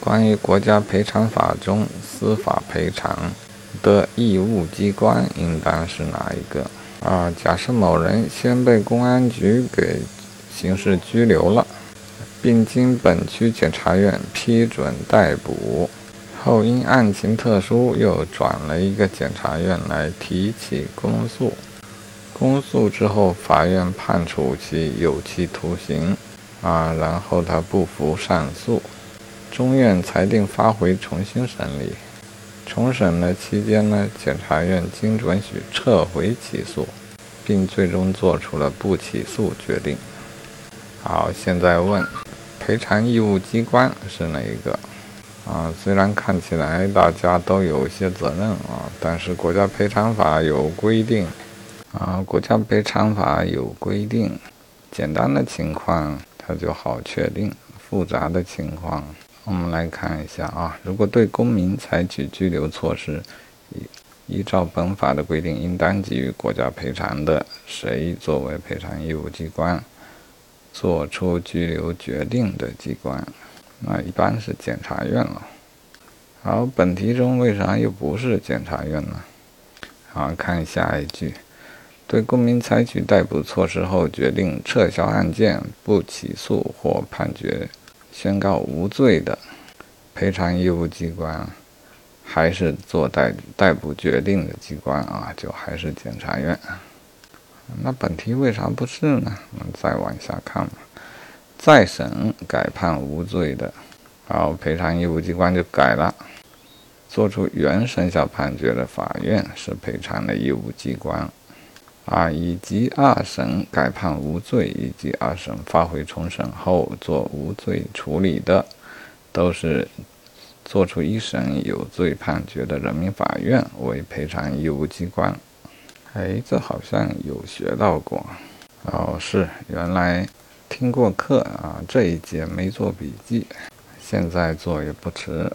关于国家赔偿法中司法赔偿的义务机关应当是哪一个？啊，假设某人先被公安局给刑事拘留了，并经本区检察院批准逮捕，后因案情特殊又转了一个检察院来提起公诉。公诉之后，法院判处其有期徒刑，啊，然后他不服上诉，中院裁定发回重新审理。重审的期间呢，检察院经准许撤回起诉，并最终作出了不起诉决定。好，现在问，赔偿义务机关是哪一个？啊，虽然看起来大家都有一些责任啊，但是国家赔偿法有规定。啊，国家赔偿法有规定，简单的情况它就好确定，复杂的情况我们来看一下啊。如果对公民采取拘留措施，依依照本法的规定，应当给予国家赔偿的，谁作为赔偿义务机关，作出拘留决定的机关，那一般是检察院了。好，本题中为啥又不是检察院呢？好，看下一句。对公民采取逮捕措施后，决定撤销案件、不起诉或判决宣告无罪的，赔偿义务机关还是做逮逮捕决定的机关啊，就还是检察院。那本题为啥不是呢？我们再往下看吧。再审改判无罪的，然后，赔偿义务机关就改了，做出原生效判决的法院是赔偿的义务机关。啊，以及二审改判无罪，以及二审发回重审后做无罪处理的，都是作出一审有罪判决的人民法院为赔偿义务机关。哎，这好像有学到过。哦，是，原来听过课啊，这一节没做笔记，现在做也不迟。